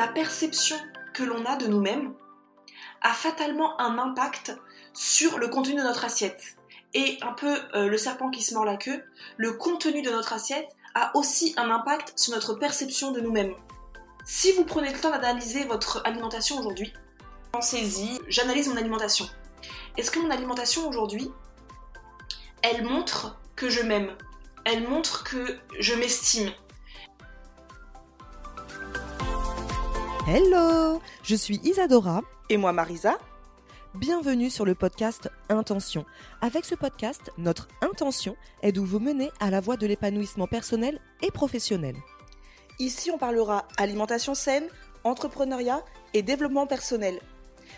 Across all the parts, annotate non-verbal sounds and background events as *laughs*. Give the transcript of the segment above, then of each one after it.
La perception que l'on a de nous-mêmes a fatalement un impact sur le contenu de notre assiette. Et un peu euh, le serpent qui se mord la queue, le contenu de notre assiette a aussi un impact sur notre perception de nous-mêmes. Si vous prenez le temps d'analyser votre alimentation aujourd'hui, pensez-y, j'analyse mon alimentation. Est-ce que mon alimentation aujourd'hui, elle montre que je m'aime? Elle montre que je m'estime? Hello Je suis Isadora. Et moi Marisa Bienvenue sur le podcast Intention. Avec ce podcast, notre intention est de vous mener à la voie de l'épanouissement personnel et professionnel. Ici on parlera alimentation saine, entrepreneuriat et développement personnel.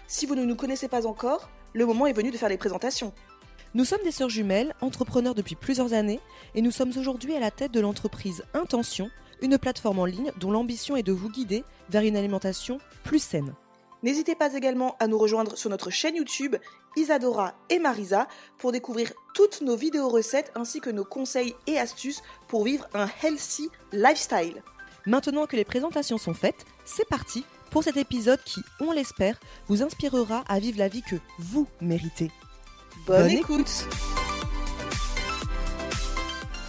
Si vous ne nous connaissez pas encore, le moment est venu de faire les présentations. Nous sommes des sœurs jumelles, entrepreneurs depuis plusieurs années, et nous sommes aujourd'hui à la tête de l'entreprise Intention, une plateforme en ligne dont l'ambition est de vous guider vers une alimentation plus saine. N'hésitez pas également à nous rejoindre sur notre chaîne YouTube Isadora et Marisa pour découvrir toutes nos vidéos recettes ainsi que nos conseils et astuces pour vivre un healthy lifestyle. Maintenant que les présentations sont faites, c'est parti pour cet épisode qui, on l'espère, vous inspirera à vivre la vie que vous méritez. Bonne, écoute.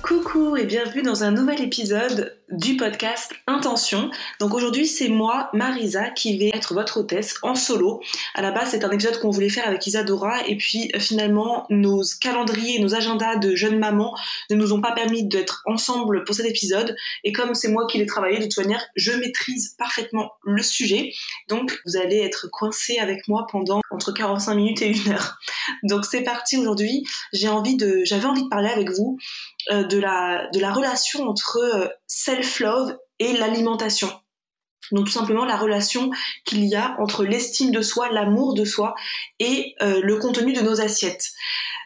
Coucou et bienvenue dans un nouvel épisode du podcast Intention. Donc aujourd'hui c'est moi, Marisa, qui vais être votre hôtesse en solo. À la base c'est un épisode qu'on voulait faire avec Isadora et puis finalement nos calendriers, nos agendas de jeunes mamans ne nous ont pas permis d'être ensemble pour cet épisode. Et comme c'est moi qui l'ai travaillé, de toute manière je maîtrise parfaitement le sujet. Donc vous allez être coincé avec moi pendant entre 45 minutes et une heure. Donc c'est parti aujourd'hui. J'ai envie de, j'avais envie de parler avec vous euh, de, la, de la relation entre euh, self-love et l'alimentation. Donc tout simplement la relation qu'il y a entre l'estime de soi, l'amour de soi et euh, le contenu de nos assiettes.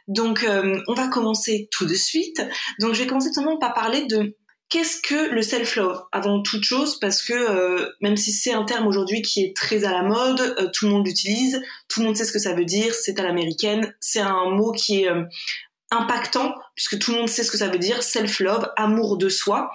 Donc on va commencer tout de suite. Donc je vais commencer tout simplement par parler de qu'est-ce que le self-love avant toute chose parce que même si c'est un terme aujourd'hui qui est très à la mode, tout le monde l'utilise, tout le monde sait ce que ça veut dire, c'est à l'américaine, c'est un mot qui est impactant, puisque tout le monde sait ce que ça veut dire, self-love, amour de soi.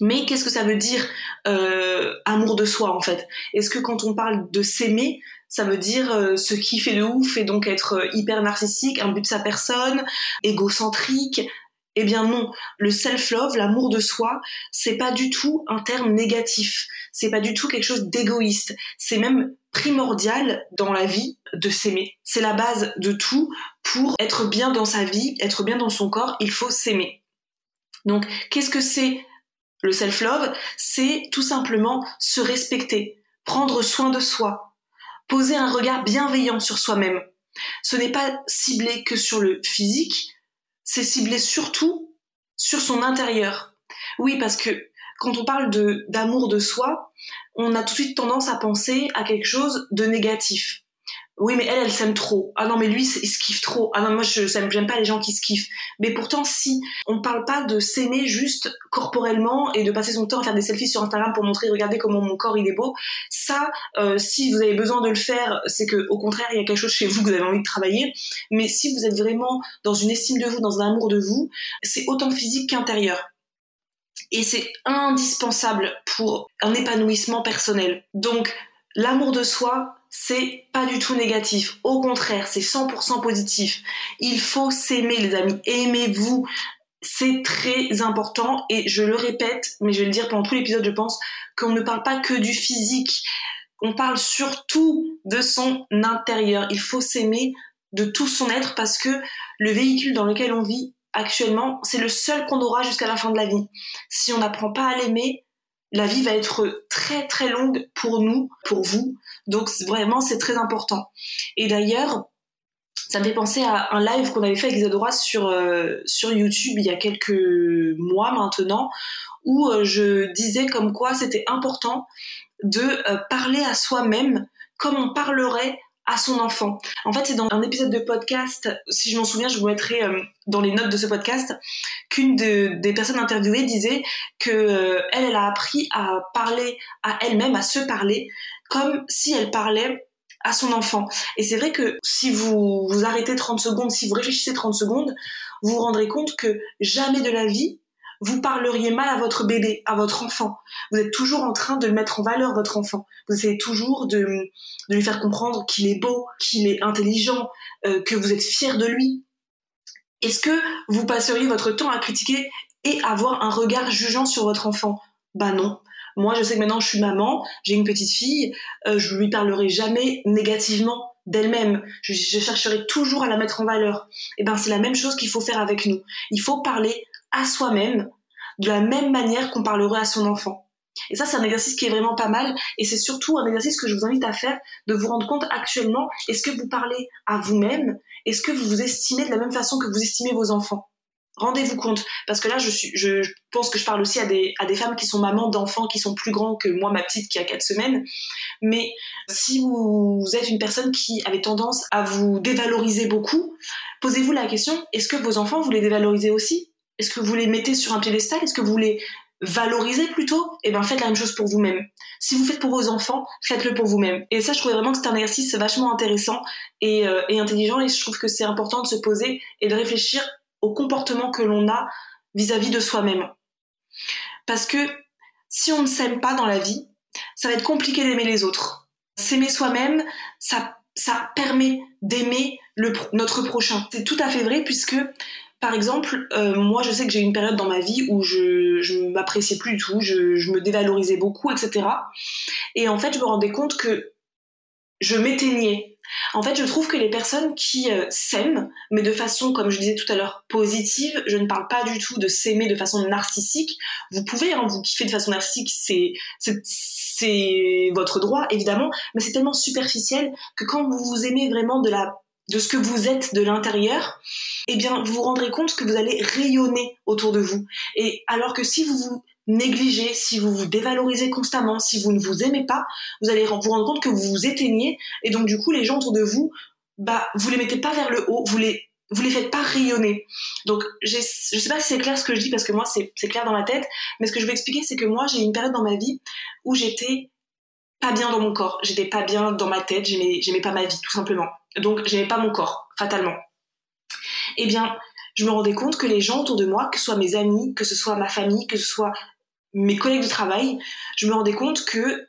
Mais qu'est-ce que ça veut dire euh, amour de soi en fait? Est-ce que quand on parle de s'aimer, ça veut dire euh, se kiffer de ouf et donc être euh, hyper narcissique, un but de sa personne, égocentrique? Eh bien non, le self-love, l'amour de soi, c'est pas du tout un terme négatif. C'est pas du tout quelque chose d'égoïste. C'est même primordial dans la vie de s'aimer. C'est la base de tout. Pour être bien dans sa vie, être bien dans son corps, il faut s'aimer. Donc, qu'est-ce que c'est le self-love? C'est tout simplement se respecter, prendre soin de soi, poser un regard bienveillant sur soi-même. Ce n'est pas ciblé que sur le physique, c'est ciblé surtout sur son intérieur. Oui, parce que quand on parle de d'amour de soi, on a tout de suite tendance à penser à quelque chose de négatif. Oui, mais elle, elle s'aime trop. Ah non, mais lui, il se kiffe trop. Ah non, moi, je j'aime pas les gens qui se kiffent. Mais pourtant, si on parle pas de s'aimer juste corporellement et de passer son temps à faire des selfies sur Instagram pour montrer, regardez comment mon corps il est beau. Ça, euh, si vous avez besoin de le faire, c'est que au contraire, il y a quelque chose chez vous que vous avez envie de travailler. Mais si vous êtes vraiment dans une estime de vous, dans un amour de vous, c'est autant physique qu'intérieur et c'est indispensable pour un épanouissement personnel. Donc, l'amour de soi, c'est pas du tout négatif. Au contraire, c'est 100% positif. Il faut s'aimer, les amis. Aimez-vous. C'est très important et je le répète, mais je vais le dire pendant tout l'épisode, je pense, qu'on ne parle pas que du physique. On parle surtout de son intérieur. Il faut s'aimer de tout son être parce que le véhicule dans lequel on vit actuellement, c'est le seul qu'on aura jusqu'à la fin de la vie. Si on n'apprend pas à l'aimer, la vie va être très très longue pour nous, pour vous. Donc vraiment, c'est très important. Et d'ailleurs, ça me fait penser à un live qu'on avait fait avec Isadora sur, euh, sur YouTube il y a quelques mois maintenant, où euh, je disais comme quoi c'était important de euh, parler à soi-même comme on parlerait à son enfant. En fait, c'est dans un épisode de podcast, si je m'en souviens, je vous mettrai dans les notes de ce podcast, qu'une des personnes interviewées disait que elle, elle a appris à parler à elle-même, à se parler, comme si elle parlait à son enfant. Et c'est vrai que si vous vous arrêtez 30 secondes, si vous réfléchissez 30 secondes, vous vous rendrez compte que jamais de la vie, vous parleriez mal à votre bébé, à votre enfant. Vous êtes toujours en train de le mettre en valeur, votre enfant. Vous essayez toujours de, lui faire comprendre qu'il est beau, qu'il est intelligent, euh, que vous êtes fier de lui. Est-ce que vous passeriez votre temps à critiquer et avoir un regard jugeant sur votre enfant? Bah non. Moi, je sais que maintenant je suis maman, j'ai une petite fille, euh, je lui parlerai jamais négativement d'elle-même. Je, chercherai toujours à la mettre en valeur. Et eh ben, c'est la même chose qu'il faut faire avec nous. Il faut parler à soi-même de la même manière qu'on parlerait à son enfant. Et ça, c'est un exercice qui est vraiment pas mal. Et c'est surtout un exercice que je vous invite à faire, de vous rendre compte actuellement, est-ce que vous parlez à vous-même Est-ce que vous vous estimez de la même façon que vous estimez vos enfants? Rendez-vous compte, parce que là, je, pense que je parle aussi à des, à des femmes qui sont mamans d'enfants qui sont plus grands que moi, ma petite qui a 4 semaines. Mais si vous êtes une personne qui avait tendance à vous dévaloriser beaucoup, posez-vous la question, est-ce que vos enfants, vous les dévalorisez aussi? Est-ce que vous les mettez sur un piédestal? Est-ce que vous les valorisez plutôt? Eh bien, faites la même chose pour vous-même. Si vous faites pour vos enfants, faites-le pour vous-même. Et ça, je trouvais vraiment que c'est un exercice vachement intéressant et, euh, et intelligent. Et je trouve que c'est important de se poser et de réfléchir au comportement que l'on a vis-à-vis de soi-même. Parce que si on ne s'aime pas dans la vie, ça va être compliqué d'aimer les autres. S'aimer soi-même, ça permet d'aimer notre prochain. C'est tout à fait vrai puisque, par exemple, euh, moi je sais que j'ai eu une période dans ma vie où je, je m'appréciais plus du tout, je, je me dévalorisais beaucoup, etc. Et en fait, je me rendais compte que je m'éteignais en fait, je trouve que les personnes qui euh, s'aiment, mais de façon, comme je disais tout à l'heure, positive, je ne parle pas du tout de s'aimer de façon narcissique. Vous pouvez, hein, vous kiffer de façon narcissique, c'est, c'est, votre droit, évidemment, mais c'est tellement superficiel que quand vous vous aimez vraiment de la de ce que vous êtes de l'intérieur, eh bien, vous vous rendrez compte que vous allez rayonner autour de vous. Et alors que si vous vous négligez, si vous vous dévalorisez constamment, si vous ne vous aimez pas, vous allez vous rendre compte que vous vous éteignez et donc du coup les gens autour de vous, bah vous les mettez pas vers le haut, vous les vous les faites pas rayonner. Donc je sais pas si c'est clair ce que je dis parce que moi c'est clair dans ma tête, mais ce que je veux expliquer c'est que moi j'ai une période dans ma vie où j'étais pas bien dans mon corps, j'étais pas bien dans ma tête, j'aimais j'aimais pas ma vie tout simplement. Donc j'aimais pas mon corps fatalement. Eh bien, je me rendais compte que les gens autour de moi, que ce soit mes amis, que ce soit ma famille, que ce soit mes collègues de travail, je me rendais compte que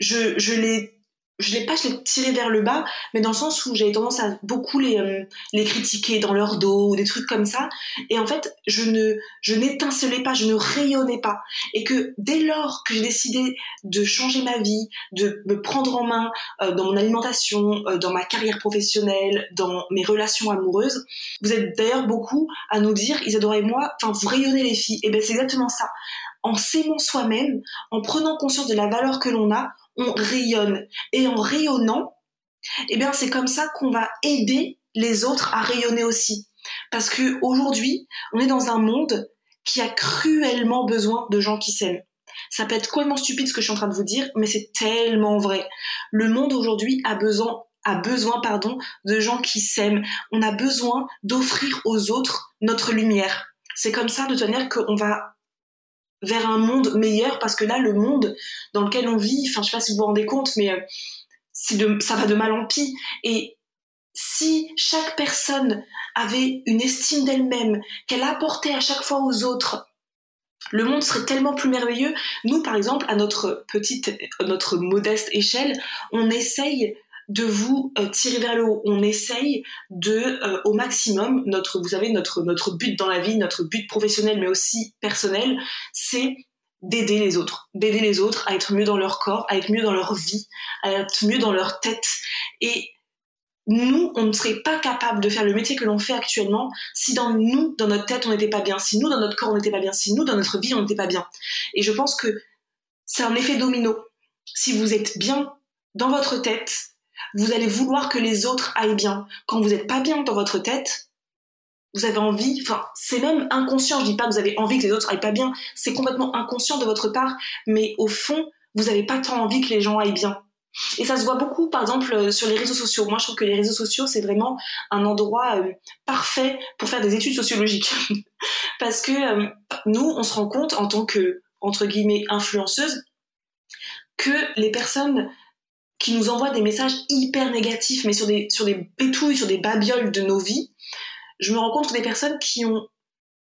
je, je les je l'ai pas je les tiré vers le bas mais dans le sens où j'avais tendance à beaucoup les euh, les critiquer dans leur dos ou des trucs comme ça. Et en fait je ne je n'étincelais pas je ne rayonnais pas. Et que dès lors que j'ai décidé de changer ma vie de me prendre en main euh, dans mon alimentation euh, dans ma carrière professionnelle dans mes relations amoureuses vous êtes d'ailleurs beaucoup à nous dire Isadora et moi enfin vous rayonnez les filles. Et ben c'est exactement ça en s'aimant soi-même en prenant conscience de la valeur que l'on a on rayonne. Et en rayonnant, eh bien, c'est comme ça qu'on va aider les autres à rayonner aussi. Parce que aujourd'hui, on est dans un monde qui a cruellement besoin de gens qui s'aiment. Ça peut être complètement stupide ce que je suis en train de vous dire, mais c'est tellement vrai. Le monde aujourd'hui a besoin a besoin pardon de gens qui s'aiment. On a besoin d'offrir aux autres notre lumière. C'est comme ça de manière qu'on va vers un monde meilleur parce que là le monde dans lequel on vit enfin je sais pas si vous vous rendez compte mais euh, ça va de mal en pis et si chaque personne avait une estime d'elle-même qu'elle apportait à chaque fois aux autres le monde serait tellement plus merveilleux. Nous, par exemple, à notre petite, notre modeste échelle, on essaye de vous euh, tirer vers le haut. On essaye de, euh, au maximum, notre, vous savez, notre, notre but dans la vie, notre but professionnel, mais aussi personnel, c'est d'aider les autres, d'aider les autres à être mieux dans leur corps, à être mieux dans leur vie, à être mieux dans leur tête. Et nous, on ne serait pas capable de faire le métier que l'on fait actuellement si dans nous, dans notre tête, on n'était pas bien, si nous, dans notre corps, on n'était pas bien, si nous, dans notre vie, on n'était pas bien. Et je pense que c'est un effet domino. Si vous êtes bien dans votre tête, vous allez vouloir que les autres aillent bien. Quand vous n'êtes pas bien dans votre tête, vous avez envie, enfin, c'est même inconscient, je dis pas que vous avez envie que les autres aillent pas bien, c'est complètement inconscient de votre part, mais au fond, vous n'avez pas tant envie que les gens aillent bien. Et ça se voit beaucoup, par exemple, euh, sur les réseaux sociaux. Moi, je trouve que les réseaux sociaux, c'est vraiment un endroit euh, parfait pour faire des études sociologiques. *laughs* Parce que euh, nous, on se rend compte, en tant que, entre guillemets, influenceuse, que les personnes qui nous envoient des messages hyper négatifs, mais sur des, sur pétouilles, sur des babioles de nos vies, je me que des personnes qui ont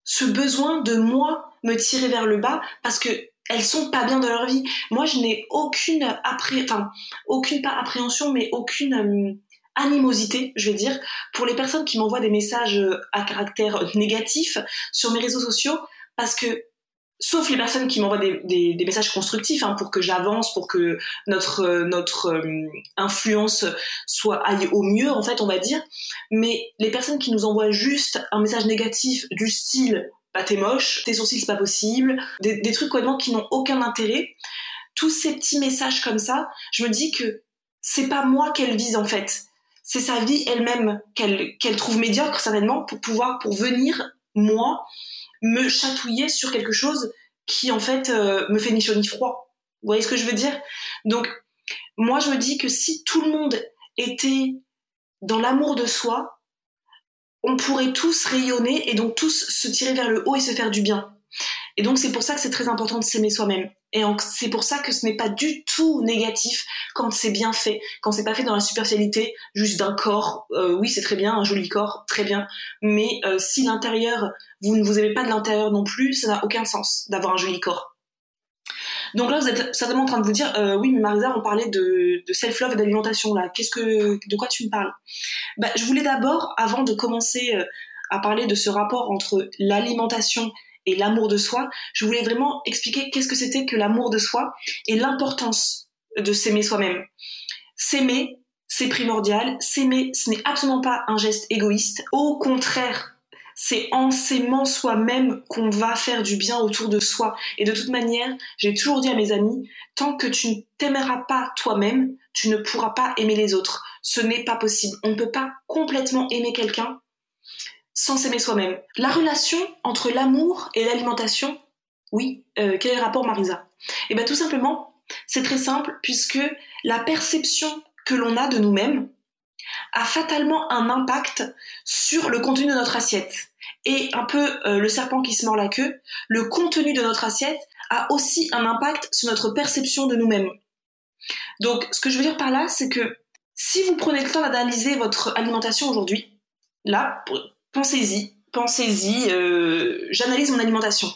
ce besoin de moi me tirer vers le bas parce que elles sont pas bien dans leur vie. Moi, je n'ai aucune après, enfin, aucune pas appréhension, mais aucune euh, animosité, je vais dire, pour les personnes qui m'envoient des messages euh, à caractère négatif sur mes réseaux sociaux, parce que sauf les personnes qui m'envoient des, messages constructifs hein, pour que j'avance, pour que notre euh, notre influence soit aille au mieux en fait, on va dire. Mais les personnes qui nous envoient juste un message négatif du style bah t'es moche, tes sourcils c'est pas possible, des, des trucs complètement qui n'ont aucun intérêt. Tous ces petits messages comme ça, je me dis que c'est pas moi qu'elle vise en fait. C'est sa vie elle-même qu'elle qu'elle trouve médiocre certainement pour pouvoir pour venir moi me chatouiller sur quelque chose qui en fait euh, me fait ni chaud ni froid. Vous voyez ce que je veux dire? Donc moi je me dis que si tout le monde était dans l'amour de soi, on pourrait tous rayonner et donc tous se tirer vers le haut et se faire du bien. Et donc c'est pour ça que c'est très important de s'aimer soi-même. Et c'est pour ça que ce n'est pas du tout négatif quand c'est bien fait, quand c'est pas fait dans la superficialité juste d'un corps. Euh, oui, c'est très bien, un joli corps, très bien. Mais euh, si l'intérieur, vous ne vous aimez pas de l'intérieur non plus, ça n'a aucun sens d'avoir un joli corps. Donc là, vous êtes certainement en train de vous dire, euh, oui, mais Marisa, on parlait de, self-love et d'alimentation là. Qu'est-ce que, de quoi tu me parles? Bah, je voulais d'abord, avant de commencer à parler de ce rapport entre l'alimentation et l'amour de soi, je voulais vraiment expliquer qu'est-ce que c'était que l'amour de soi et l'importance de s'aimer soi-même. S'aimer, c'est primordial. S'aimer, ce n'est absolument pas un geste égoïste. Au contraire, c'est en s'aimant soi-même qu'on va faire du bien autour de soi. Et de toute manière, j'ai toujours dit à mes amis, tant que tu ne t'aimeras pas toi-même, tu ne pourras pas aimer les autres. Ce n'est pas possible. On ne peut pas complètement aimer quelqu'un sans s'aimer soi-même. La relation entre l'amour et l'alimentation, oui, euh, quel est le rapport Marisa? Eh bien tout simplement, c'est très simple puisque la perception que l'on a de nous-mêmes, a fatalement un impact sur le contenu de notre assiette. Et un peu euh, le serpent qui se mord la queue, le contenu de notre assiette a aussi un impact sur notre perception de nous-mêmes. Donc ce que je veux dire par là, c'est que si vous prenez le temps d'analyser votre alimentation aujourd'hui, là, pensez-y, pensez-y, euh, j'analyse mon alimentation.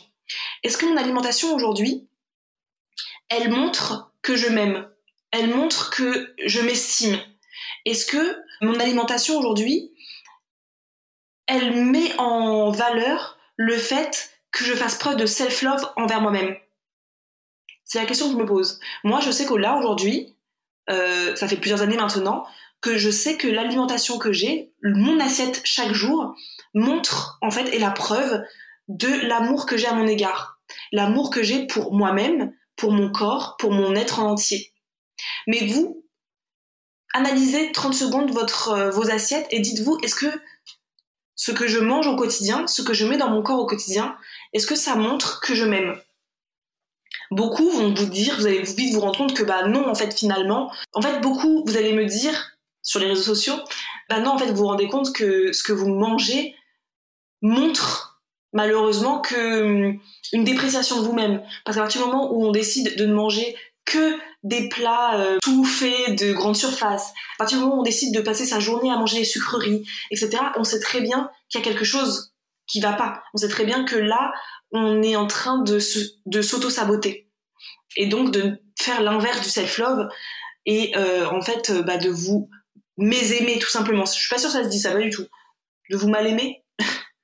Est-ce que mon alimentation aujourd'hui, elle montre que je m'aime? Elle montre que je m'estime? Est-ce que mon alimentation aujourd'hui, elle met en valeur le fait que je fasse preuve de self-love envers moi-même? C'est la question que je me pose. Moi, je sais que là, aujourd'hui, euh, ça fait plusieurs années maintenant, que je sais que l'alimentation que j'ai, mon assiette chaque jour, montre en fait est la preuve de l'amour que j'ai à mon égard. L'amour que j'ai pour moi-même, pour mon corps, pour mon être en entier. Mais vous, analysez 30 secondes votre, euh, vos assiettes et dites-vous, est-ce que ce que je mange au quotidien, ce que je mets dans mon corps au quotidien, est-ce que ça montre que je m'aime? Beaucoup vont vous dire, vous allez vite vous rendre compte que bah non, en fait, finalement, en fait, beaucoup, vous allez me dire sur les réseaux sociaux, bah non, en fait, vous vous rendez compte que ce que vous mangez montre malheureusement que hum, une dépréciation de vous-même. Parce qu'à partir du moment où on décide de ne manger que des plats euh, tout faits de grande surface, à partir du moment où on décide de passer sa journée à manger des sucreries, etc., on sait très bien qu'il y a quelque chose qui va pas. On sait très bien que là, on est en train de, s'auto-saboter. Et donc de faire l'inverse du self-love et euh, en fait euh, bah, de vous mésaimer tout simplement. Je suis pas sûre que ça se dit ça, pas du tout. De vous mal aimer. *laughs*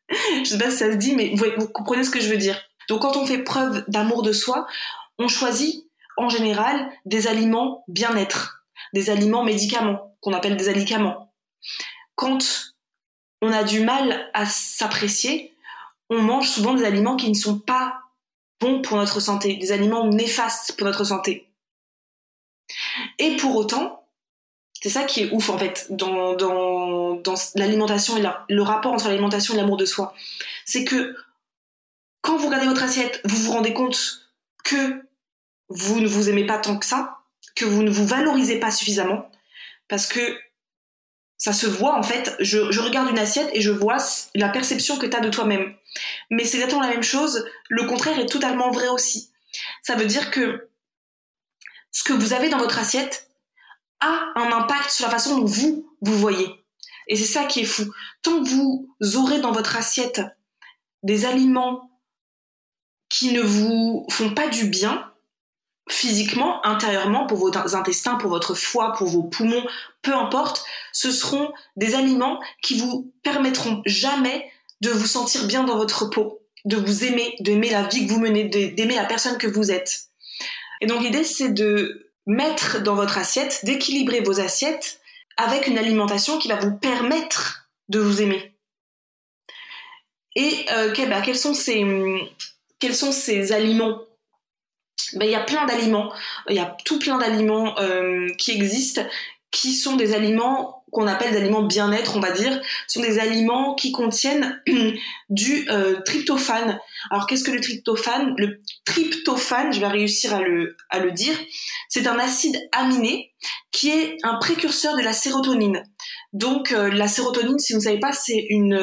je sais pas si ça se dit, mais vous comprenez ce que je veux dire. Donc quand on fait preuve d'amour de soi, on choisit en général des aliments bien-être, des aliments médicaments, qu'on appelle des alicaments. Quand on a du mal à s'apprécier, on mange souvent des aliments qui ne sont pas bons pour notre santé, des aliments néfastes pour notre santé. Et pour autant, C'est ça qui est ouf en fait dans, l'alimentation et le rapport entre l'alimentation et l'amour de soi. C'est que quand vous regardez votre assiette, vous vous rendez compte que vous ne vous aimez pas tant que ça, que vous ne vous valorisez pas suffisamment, parce que ça se voit en fait. Je, je regarde une assiette et je vois la perception que tu as de toi-même. Mais c'est exactement la même chose. Le contraire est totalement vrai aussi. Ça veut dire que ce que vous avez dans votre assiette a un impact sur la façon dont vous vous voyez. Et c'est ça qui est fou. Tant vous aurez dans votre assiette des aliments qui ne vous font pas du bien, physiquement, intérieurement, pour vos intestins, pour votre foie, pour vos poumons, peu importe, ce seront des aliments qui vous permettront jamais de vous sentir bien dans votre peau, de vous aimer, d'aimer la vie que vous menez, d'aimer la personne que vous êtes. Et donc l'idée, c'est de mettre dans votre assiette, d'équilibrer vos assiettes avec une alimentation qui va vous permettre de vous aimer. Et euh, bah, quels, sont ces, quels sont aliments? Ben, il y a plein d'aliments, il y a tout plein d'aliments euh, qui existent, qui sont des aliments qu'on appelle des aliments bien-être, on va dire, sont des aliments qui contiennent *clears throat* du euh, tryptophane. Alors qu'est-ce que le tryptophane? Le tryptophane, je vais réussir à le, dire, c'est un acide aminé qui est un précurseur de la sérotonine. Donc euh, la sérotonine, si vous ne savez pas, c'est une,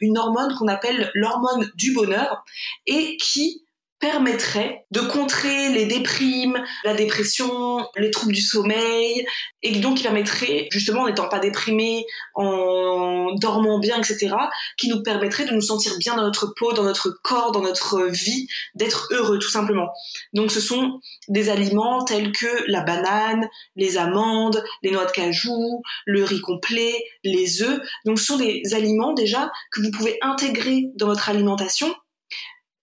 une hormone qu'on appelle l'hormone du bonheur et qui permettrait de contrer les déprimes, la dépression, les troubles du sommeil, et donc qui permettrait, justement en n'étant pas déprimé, en dormant bien, etc., qui nous permettrait de nous sentir bien dans notre peau, dans notre corps, dans notre vie, d'être heureux tout simplement. Donc ce sont des aliments tels que la banane, les amandes, les noix de cajou, le riz complet, les œufs. Donc ce sont des aliments déjà que vous pouvez intégrer dans votre alimentation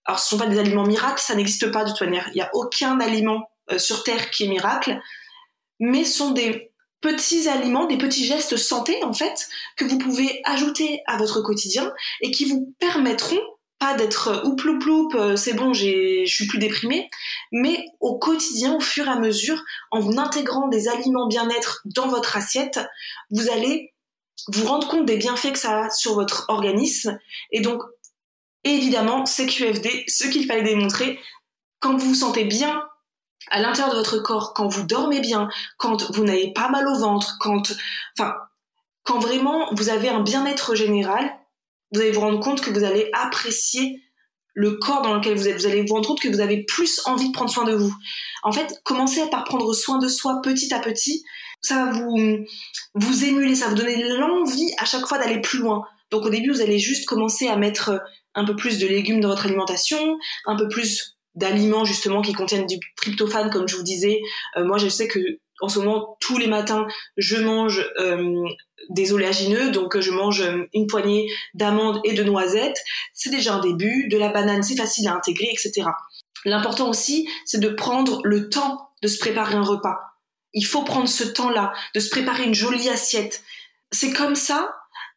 alors ce sont pas des aliments miracles, ça n'existe pas de toute manière. Il n'y a aucun aliment euh, sur Terre qui est miracle, mais sont des petits aliments, des petits gestes santé en fait, que vous pouvez ajouter à votre quotidien et qui vous permettront pas d'être euh, ou ploup ploup, euh, c'est bon, je suis plus déprimée, mais au quotidien, au fur et à mesure, en intégrant des aliments bien-être dans votre assiette, vous allez vous rendre compte des bienfaits que ça a sur votre organisme et donc et évidemment, CQFD, ce qu'il fallait démontrer, quand vous vous sentez bien à l'intérieur de votre corps, quand vous dormez bien, quand vous n'avez pas mal au ventre, quand, enfin, quand vraiment vous avez un bien-être général, vous allez vous rendre compte que vous allez apprécier le corps dans lequel vous êtes. Vous allez vous rendre compte que vous avez plus envie de prendre soin de vous. En fait, commencez par prendre soin de soi petit à petit. Ça va vous, vous émuler, ça va vous donner l'envie à chaque fois d'aller plus loin. Donc au début, vous allez juste commencer à mettre un peu plus de légumes dans votre alimentation, un peu plus d'aliments justement qui contiennent du tryptophane comme je vous disais. Euh, moi je sais que en ce moment tous les matins je mange euh, des oléagineux donc je mange euh, une poignée d'amandes et de noisettes. C'est déjà un début. De la banane c'est facile à intégrer etc. L'important aussi c'est de prendre le temps de se préparer un repas. Il faut prendre ce temps-là, de se préparer une jolie assiette. C'est comme ça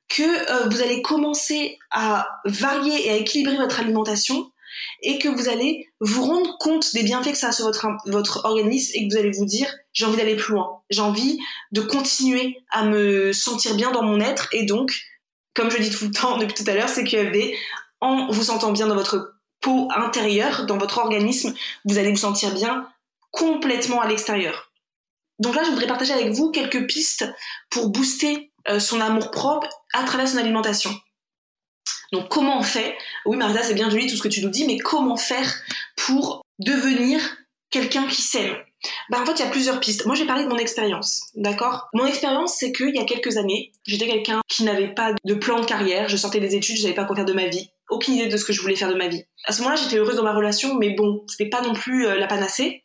que euh, vous allez commencer à varier et à équilibrer votre alimentation et que vous allez vous rendre compte des bienfaits que ça a sur votre, votre organisme et que vous allez vous dire j'ai envie d'aller plus loin, j'ai envie de continuer à me sentir bien dans mon être et donc, comme je dis tout le *laughs* temps depuis tout à l'heure, c'est QFD, en vous sentant bien dans votre peau intérieure, dans votre organisme, vous allez vous sentir bien complètement à l'extérieur. Donc là, je voudrais partager avec vous quelques pistes pour booster son amour propre à travers son alimentation. Donc comment on fait Oui Marisa, c'est bien joli tout ce que tu nous dis, mais comment faire pour devenir quelqu'un qui s'aime? Bah en fait, il y a plusieurs pistes. Moi, j'ai parlé de mon expérience, d'accord? Mon expérience, c'est qu'il y a quelques années, j'étais quelqu'un qui n'avait pas de plan de carrière. Je sortais des études, je savais pas quoi faire de ma vie. Aucune idée de ce que je voulais faire de ma vie. À ce moment-là, j'étais heureuse dans ma relation, mais bon, c'était pas non plus euh, la panacée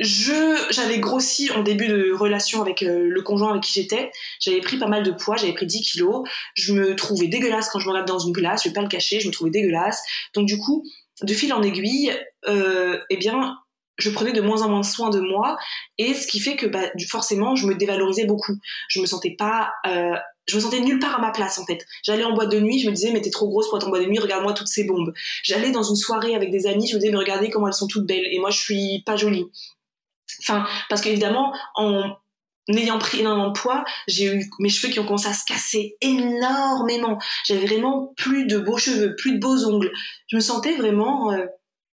je j'avais grossi en début de relation avec euh, le conjoint avec qui j'étais. J'avais pris pas mal de poids, j'avais pris 10 kilos. Je me trouvais dégueulasse quand je me regardais dans une glace, je vais pas le cacher, je me trouvais dégueulasse. Donc du coup, de fil en aiguille, euh, eh bien, je prenais de moins en moins soin de moi et ce qui fait que bah, forcément, je me dévalorisais beaucoup. Je me sentais pas euh, je me sentais nulle part à ma place en fait. J'allais en boîte de nuit, je me disais mais t'es trop grosse pour être en boîte de nuit, regarde-moi toutes ces bombes. J'allais dans une soirée avec des amis, je me disais mais regardez comment elles sont toutes belles et moi je suis pas jolie. Enfin, parce qu'évidemment, en n'ayant pris énormément de poids, j'ai eu mes cheveux qui ont commencé à se casser énormément. J'avais vraiment plus de beaux cheveux, plus de beaux ongles. Je me sentais vraiment euh,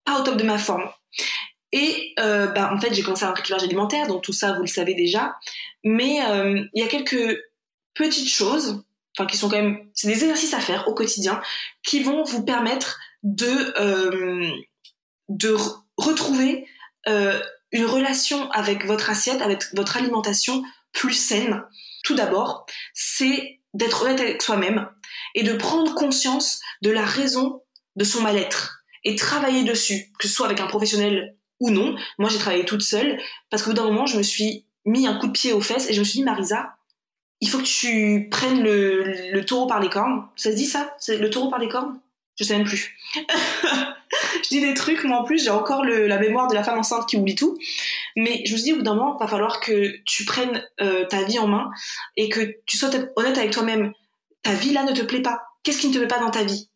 pas au top de ma forme. Et euh, bah, en fait, j'ai commencé à un rééquilibrage alimentaire, donc tout ça, vous le savez déjà. Mais euh, il y a quelques petites choses, enfin qui sont quand même, c'est des exercices à faire au quotidien, qui vont vous permettre de de retrouver une relation avec votre assiette, avec votre alimentation plus saine. Tout d'abord, c'est d'être honnête avec soi-même et de prendre conscience de la raison de son mal-être et travailler dessus, que ce soit avec un professionnel ou non. Moi, j'ai travaillé toute seule parce qu'au bout d'un moment, je me suis mis un coup de pied aux fesses et je me suis dit, Marisa, il faut que tu prennes le, le taureau par les cornes. Ça se dit ça? Le taureau par les cornes? Je sais même plus. *laughs* dis des trucs, moi en plus, j'ai encore la mémoire de la femme enceinte qui oublie tout. Mais je me dit, au bout d'un moment, va falloir que tu prennes euh, ta vie en main et que tu sois honnête avec toi-même. Ta vie là ne te plaît pas. Qu'est-ce qui ne te plaît pas dans ta vie?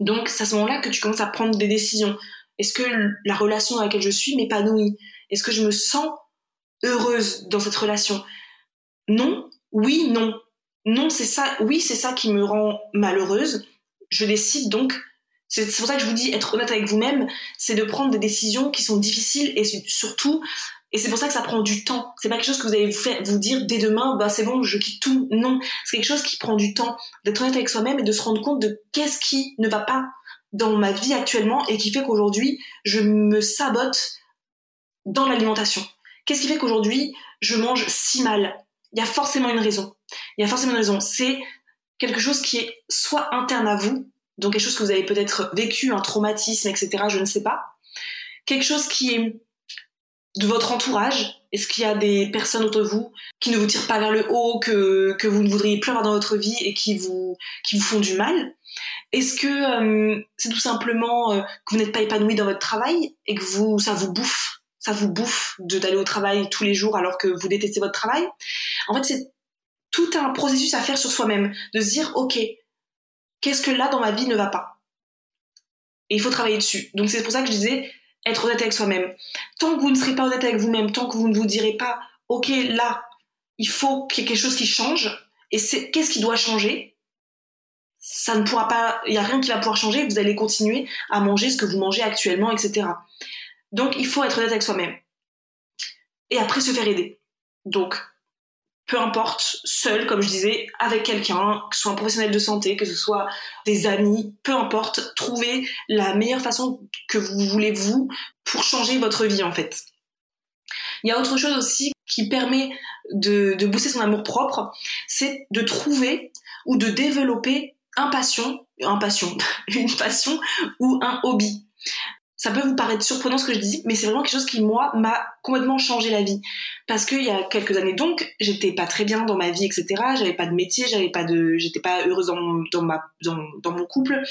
Donc, c'est à ce moment-là que tu commences à prendre des décisions. Est-ce que la relation dans laquelle je suis m'épanouit? Est-ce que je me sens heureuse dans cette relation? Non, oui, non. Non, c'est ça, oui, c'est ça qui me rend malheureuse. Je décide donc c'est pour ça que je vous dis, être honnête avec vous-même, c'est de prendre des décisions qui sont difficiles et surtout, et c'est pour ça que ça prend du temps. C'est pas quelque chose que vous allez vous, dire dès demain, bah c'est bon, je quitte tout. Non, c'est quelque chose qui prend du temps d'être honnête avec soi-même et de se rendre compte de qu'est-ce qui ne va pas dans ma vie actuellement et qui fait qu'aujourd'hui je me sabote dans l'alimentation. Qu'est-ce qui fait qu'aujourd'hui je mange si mal? Il y a forcément une raison. Il y a forcément une raison. C'est quelque chose qui est soit interne à vous, donc quelque chose que vous avez peut-être vécu, un traumatisme, etc., je ne sais pas. Quelque chose qui est de votre entourage Est-ce qu'il y a des personnes autour de vous qui ne vous tirent pas vers le haut, que, que vous ne voudriez plus avoir dans votre vie et qui vous, qui vous font du mal? Est-ce que euh, c'est tout simplement euh, que vous n'êtes pas épanoui dans votre travail et que vous, ça vous bouffe ça vous bouffe d'aller au travail tous les jours alors que vous détestez votre travail? En fait, c'est tout un processus à faire sur soi-même, de se dire, ok, qu'est-ce que là dans ma vie ne va pas Et il faut travailler dessus. Donc c'est pour ça que je disais être honnête avec soi-même. Tant que vous ne serez pas honnête avec vous-même, tant que vous ne vous direz pas OK, là, il faut qu'il y ait quelque chose qui change et qu'est-ce qui doit changer? Ça ne pourra pas, il y a rien qui va pouvoir changer, vous allez continuer à manger ce que vous mangez actuellement, etc. Donc il faut être honnête avec soi-même. Et après se faire aider. Donc peu importe, seul, comme je disais, avec quelqu'un, que ce soit un professionnel de santé, que ce soit des amis, peu importe, trouvez la meilleure façon que vous voulez vous pour changer votre vie en fait. Il y a autre chose aussi qui permet de, de booster son amour propre, c'est de trouver ou de développer un passion, un passion, *laughs* une passion ou un hobby ça peut vous paraître surprenant ce que je dis, mais c'est vraiment quelque chose qui, moi, m'a complètement changé la vie. Parce qu'il y a quelques années, donc, j'étais pas très bien dans ma vie, etc. J'avais pas de métier, j'avais pas de, j'étais pas heureuse dans mon, dans ma, dans, dans mon couple.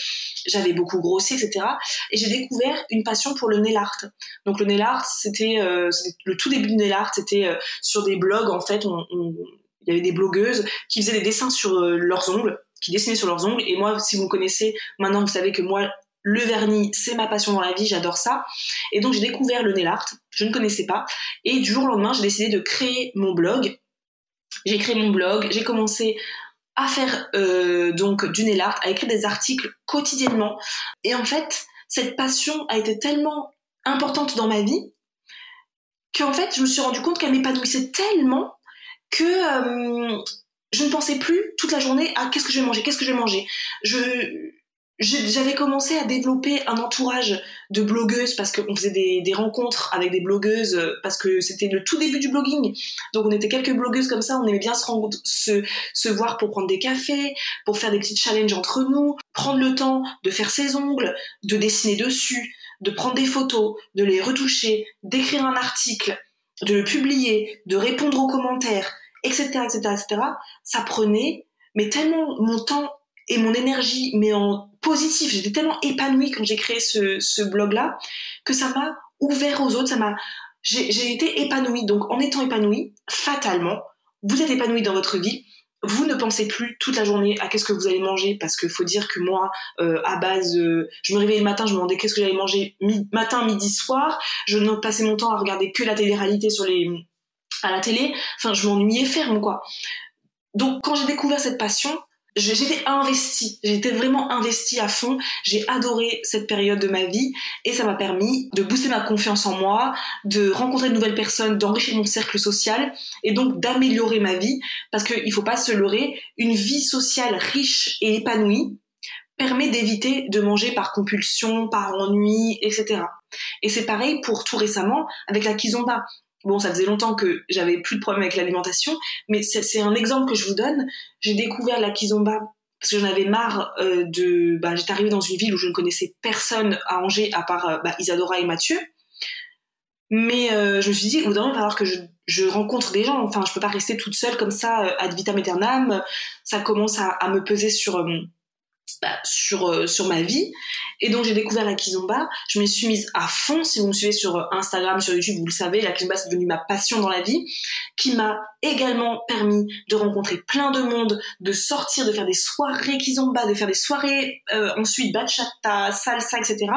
J'avais beaucoup grossi, etc. Et j'ai découvert une passion pour le nail art. Donc, le nail art, c'était, euh, le tout début du nail art, c'était euh, sur des blogs, en fait, il y avait des blogueuses qui faisaient des dessins sur euh, leurs ongles qui dessinaient sur leurs ongles. Et moi, si vous me connaissez, maintenant vous savez que moi, le vernis, c'est ma passion dans la vie, j'adore ça. Et donc j'ai découvert le nail art, je ne connaissais pas. Et du jour au lendemain, j'ai décidé de créer mon blog. J'ai créé mon blog, j'ai commencé à faire euh, donc du nail art, à écrire des articles quotidiennement. Et en fait, cette passion a été tellement importante dans ma vie qu'en fait, je me suis rendu compte qu'elle m'épanouissait tellement que euh, je ne pensais plus toute la journée à qu'est-ce que je vais manger, qu'est-ce que je vais manger. J'avais commencé à développer un entourage de blogueuses parce qu'on faisait des, rencontres avec des blogueuses euh, parce que c'était le tout début du blogging. Donc on était quelques blogueuses comme ça, on aimait bien se, se, se voir pour prendre des cafés, pour faire des petits challenges entre nous, prendre le temps de faire ses ongles, de dessiner dessus, de prendre des photos, de les retoucher, d'écrire un article, de le publier, de répondre aux commentaires, etc., etc., etc. Ça prenait mais tellement mon temps et mon énergie, mais en positif. J'étais tellement épanouie quand j'ai créé ce, ce blog-là que ça m'a ouvert aux autres. Ça m'a, j'ai été épanouie. Donc, en étant épanouie, fatalement, vous êtes épanouie dans votre vie. Vous ne pensez plus toute la journée à qu'est-ce que vous allez manger parce qu'il faut dire que moi, euh, à base, euh, je me réveillais le matin, je me demandais qu'est-ce que j'allais manger matin, midi, soir. Je ne passais mon temps à regarder que la télé-réalité sur les à la télé. Enfin, je m'ennuyais ferme, quoi. Donc, quand j'ai découvert cette passion, j'étais investie, j'étais vraiment investie à fond. J'ai adoré cette période de ma vie et ça m'a permis de booster ma confiance en moi, de rencontrer de nouvelles personnes, d'enrichir mon cercle social et donc d'améliorer ma vie parce qu'il faut pas se leurrer, une vie sociale riche et épanouie permet d'éviter de manger par compulsion, par ennui, etc. Et c'est pareil pour tout récemment avec la kizomba. Bon, ça faisait longtemps que j'avais plus de problème avec l'alimentation, mais c'est un exemple que je vous donne. J'ai découvert la kizomba parce que j'en avais marre euh, de... Bah, J'étais arrivée dans une ville où je ne connaissais personne à Angers à part euh, bah, Isadora et Mathieu. Mais euh, je me suis dit, au il va falloir que je, rencontre des gens. Enfin, je peux pas rester toute seule comme ça, ad vitam aeternam. Ça commence à, à me peser sur bah, sur, euh, sur ma vie. Et donc j'ai découvert la kizomba. Je me suis mise à fond. Si vous me suivez sur euh, Instagram, sur YouTube, vous le savez, la kizomba c'est devenu ma passion dans la vie, qui m'a également permis de rencontrer plein de monde, de sortir, de faire des soirées kizomba, de faire des soirées euh, ensuite bachata, salsa, etc.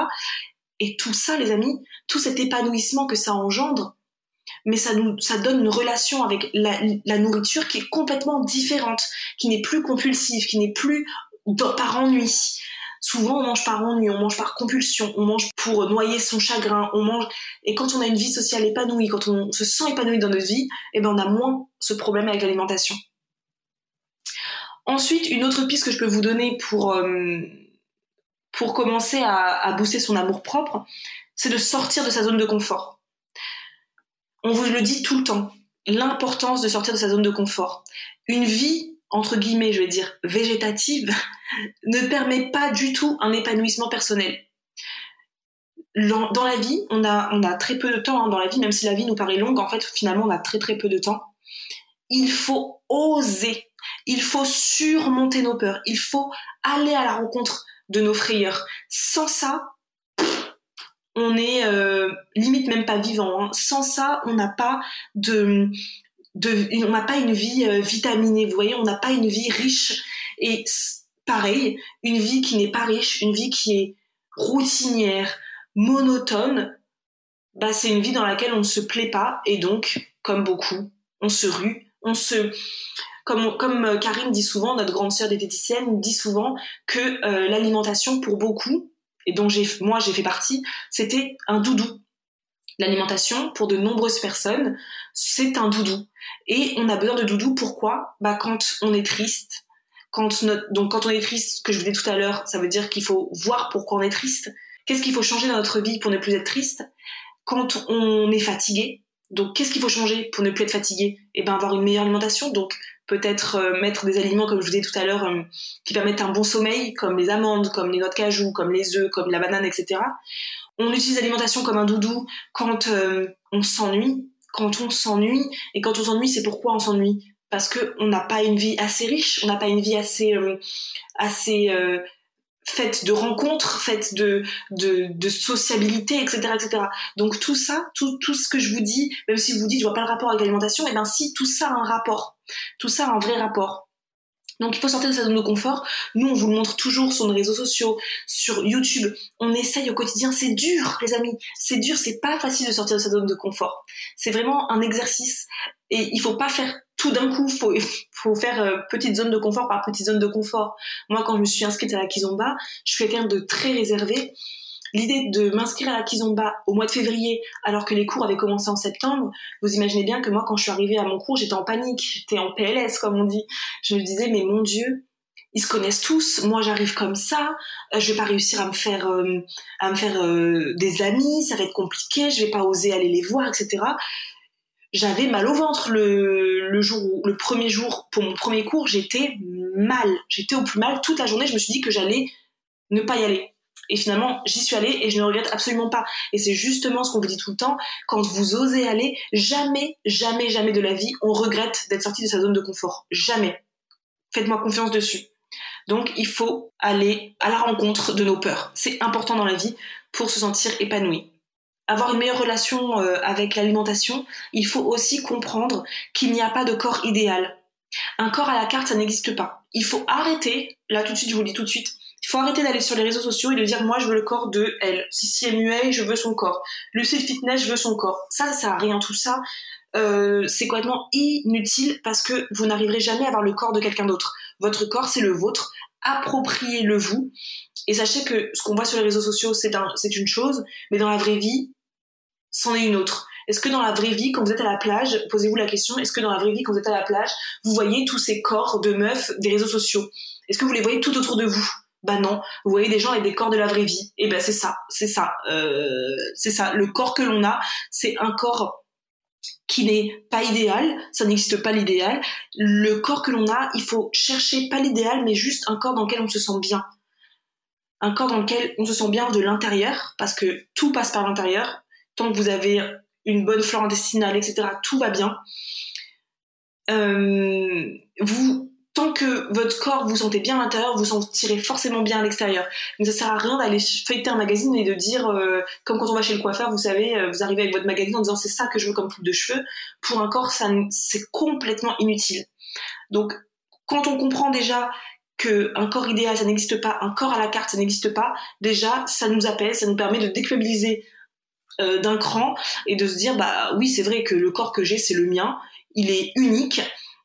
Et tout ça, les amis, tout cet épanouissement que ça engendre, mais ça nous ça donne une relation avec la, la, nourriture qui est complètement différente, qui n'est plus compulsive, qui n'est plus par ennui. Souvent, on mange par ennui, on mange par compulsion, on mange pour noyer son chagrin, on mange. Et quand on a une vie sociale épanouie, quand on se sent épanoui dans notre vie, eh ben, on a moins ce problème avec l'alimentation. Ensuite, une autre piste que je peux vous donner pour, euh, commencer à, à booster son amour propre, c'est de sortir de sa zone de confort. On vous le dit tout le temps, l'importance de sortir de sa zone de confort. Une vie entre guillemets, je vais dire, végétative, *laughs* ne permet pas du tout un épanouissement personnel. Dans la vie, on a, on a très peu de temps hein, dans la vie, même si la vie nous paraît longue, en fait, finalement, on a très très peu de temps. Il faut oser, il faut surmonter nos peurs, il faut aller à la rencontre de nos frayeurs. Sans ça, on est euh, limite même pas vivant. Hein. Sans ça, on n'a pas de, on n'a pas une vie euh, vitaminée, vous voyez, on n'a pas une vie riche. Et pareil, une vie qui n'est pas riche, une vie qui est routinière, monotone, bah c'est une vie dans laquelle on ne se plaît pas et donc, comme beaucoup, on se rue, on se comme, comme euh, Karine dit souvent, notre grande sœur diététicienne dit souvent que euh, l'alimentation pour beaucoup, et dont moi j'ai fait partie, c'était un doudou. L'alimentation, pour de nombreuses personnes, c'est un doudou. Et on a besoin de doudou, pourquoi? Bah quand on est triste, quand on est triste, ce que je vous disais tout à l'heure, ça veut dire qu'il faut voir pourquoi on est triste. Qu'est-ce qu'il faut changer dans notre vie pour ne plus être triste? Quand on est fatigué, donc qu'est-ce qu'il faut changer pour ne plus être fatigué? Eh ben avoir une meilleure alimentation, donc peut-être euh, mettre des aliments comme je vous disais tout à l'heure euh, qui permettent un bon sommeil, comme les amandes, comme les noix de cajou, comme les œufs, comme la banane, etc. On utilise l'alimentation comme un doudou quand euh, on s'ennuie. Quand on s'ennuie, et quand on s'ennuie, c'est pourquoi on s'ennuie? Parce qu'on n'a pas une vie assez riche, on n'a pas une vie assez, assez faite de rencontres, faite de, de, sociabilité, etc., etc. Donc tout ça, tout, tout ce que je vous dis, même si vous dites je vois pas le rapport avec l'alimentation, et eh bien si tout ça a un rapport, tout ça a un vrai rapport. Donc il faut sortir de sa zone de confort. Nous, on vous le montre toujours sur nos réseaux sociaux, sur YouTube. On essaye au quotidien. C'est dur, les amis. C'est dur. C'est pas facile de sortir de sa zone de confort. C'est vraiment un exercice. Et il faut pas faire tout d'un coup. Faut, *laughs* faut faire euh, petite zone de confort par petite zone de confort. Moi, quand je me suis inscrite à la Kizomba, je suis quelqu'un de très réservé. L'idée de m'inscrire à la Kizomba au mois de février, alors que les cours avaient commencé en septembre, vous imaginez bien que moi, quand je suis arrivée à mon cours, j'étais en panique, j'étais en PLS, comme on dit. Je me disais, mais mon Dieu, ils se connaissent tous. Moi, j'arrive comme ça. Euh, je vais pas réussir à me faire, euh, à me faire euh, des amis. Ça va être compliqué. Je vais pas oser aller les voir, etc. J'avais mal au ventre le, le jour, le premier jour pour mon premier cours. J'étais mal. J'étais au plus mal toute la journée. Je me suis dit que j'allais ne pas y aller. Et finalement, j'y suis allée et je ne regrette absolument pas. Et c'est justement ce qu'on vous dit tout le temps. Quand vous osez aller, jamais, jamais, jamais de la vie, on regrette d'être sorti de sa zone de confort. Jamais. Faites-moi confiance dessus. Donc, il faut aller à la rencontre de nos peurs. C'est important dans la vie pour se sentir épanoui. Avoir une meilleure relation euh, avec l'alimentation, il faut aussi comprendre qu'il n'y a pas de corps idéal. Un corps à la carte, ça n'existe pas. Il faut arrêter, là tout de suite, je vous le dis tout de suite, il faut arrêter d'aller sur les réseaux sociaux et de dire moi je veux le corps de elle. Si si est muet, je veux son corps. Lucille Fitness, je veux son corps. Ça, ça à rien tout ça. euh, c'est complètement inutile parce que vous n'arriverez jamais à avoir le corps de quelqu'un d'autre. Votre corps, c'est le vôtre. Appropriez-le vous. Et sachez que ce qu'on voit sur les réseaux sociaux, c'est un, une chose, mais dans la vraie vie, c'en est une autre. Est-ce que dans la vraie vie, quand vous êtes à la plage, posez-vous la question, est-ce que dans la vraie vie, quand vous êtes à la plage, vous voyez tous ces corps de meufs des réseaux sociaux? Est-ce que vous les voyez tout autour de vous? Bah non, vous voyez des gens avec des corps de la vraie vie. Et ben c'est ça, c'est ça, euh, c'est ça. Le corps que l'on a, c'est un corps qui n'est pas idéal, ça n'existe pas l'idéal. Le corps que l'on a, il faut chercher pas l'idéal, mais juste un corps dans lequel on se sent bien. Un corps dans lequel on se sent bien de l'intérieur, parce que tout passe par l'intérieur. Tant que vous avez une bonne flore intestinale, etc., tout va bien. Euh, vous tant que votre corps vous sentez bien à l'intérieur, vous sentirez forcément bien à l'extérieur. Mais ça sert à rien d'aller feuilleter un magazine et de dire, euh, comme quand on va chez le coiffeur, vous savez, euh, vous arrivez avec votre magazine en disant c'est ça que je veux comme coupe de cheveux. Pour un corps, c'est complètement inutile. Donc, quand on comprend déjà que un corps idéal, ça n'existe pas, un corps à la carte, ça n'existe pas, déjà, ça nous apaise, ça nous permet de déculpabiliser euh, d'un cran et de se dire, bah oui, c'est vrai que le corps que j'ai, c'est le mien, il est unique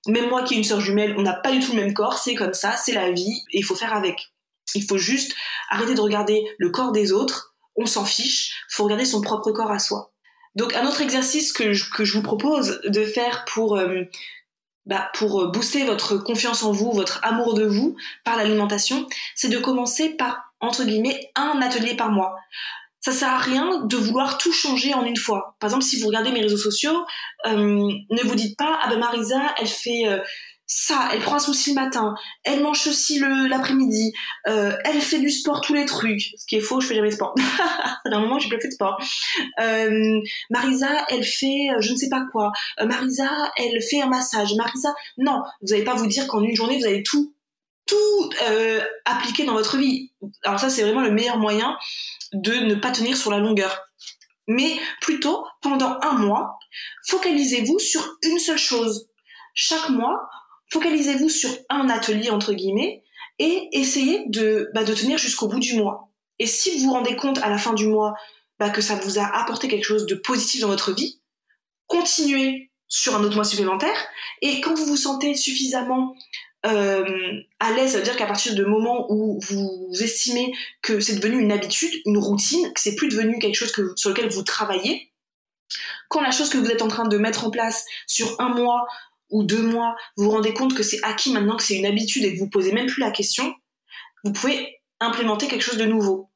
même moi qui ai une sœur jumelle, on n'a pas du tout le même corps, c'est comme ça, c'est la vie, il faut faire avec. Il faut juste arrêter de regarder le corps des autres, on s'en fiche, il faut regarder son propre corps à soi. Donc un autre exercice que je, vous propose de faire pour, euh, bah, pour booster votre confiance en vous, votre amour de vous par l'alimentation, c'est de commencer par, entre guillemets, un atelier par mois ça sert à rien de vouloir tout changer en une fois. Par exemple, si vous regardez mes réseaux sociaux, euh, ne vous dites pas ah ben Marisa, elle fait euh, ça, elle prend un smoothie le matin, elle mange ceci l'après-midi, euh, elle fait du sport tous les trucs. Ce qui est faux, je fais jamais de sport. *laughs* un moment, j'ai pas fait de sport. Marisa, elle fait je ne sais pas quoi. Marisa, elle fait un massage. Marisa, non, vous n'allez pas vous dire qu'en une journée vous allez tout tout appliquer dans votre vie. Alors ça, c'est vraiment le meilleur moyen de ne pas tenir sur la longueur. Mais plutôt, pendant un mois, focalisez-vous sur une seule chose. Chaque mois, focalisez-vous sur un atelier, entre guillemets, et essayez de, bah, tenir jusqu'au bout du mois. Et si vous vous rendez compte à la fin du mois bah, que ça vous a apporté quelque chose de positif dans votre vie, continuez sur un autre mois supplémentaire. Et quand vous vous sentez suffisamment euh, à l'aise, ça veut dire qu'à partir du moment où vous estimez que c'est devenu une habitude, une routine, que c'est plus devenu quelque chose que, sur lequel vous travaillez, quand la chose que vous êtes en train de mettre en place sur un mois ou deux mois, vous vous rendez compte que c'est acquis maintenant, que c'est une habitude et que vous posez même plus la question, vous pouvez implémenter quelque chose de nouveau.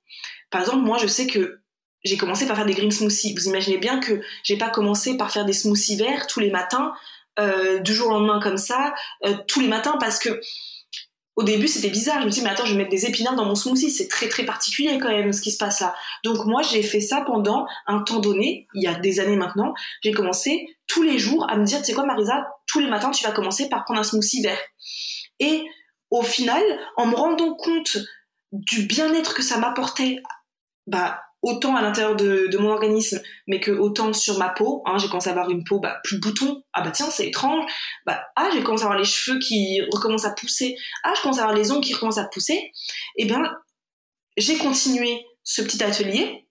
Par exemple, moi, je sais que j'ai commencé par faire des green smoothies. Vous imaginez bien que j'ai pas commencé par faire des smoothies verts tous les matins euh, du jour au lendemain comme ça, euh, tous les matins, parce que au début c'était bizarre. Je me suis dit, mais attends, je vais mettre des épinards dans mon smoothie, c'est très très particulier quand même ce qui se passe là. Donc moi j'ai fait ça pendant un temps donné, il y a des années maintenant. J'ai commencé tous les jours à me dire, tu sais quoi Marisa, tous les matins tu vas commencer par prendre un smoothie vert. Et au final, en me rendant compte du bien-être que ça m'apportait, bah autant à l'intérieur de, mon organisme, mais que autant sur ma peau. Hein, j'ai commencé à avoir une peau bah, plus de boutons. Ah bah tiens, c'est étrange. Bah, ah, j'ai commencé à avoir les cheveux qui recommencent à pousser. Ah, je commence à avoir les ongles qui recommencent à pousser. Eh bien, j'ai continué ce petit atelier.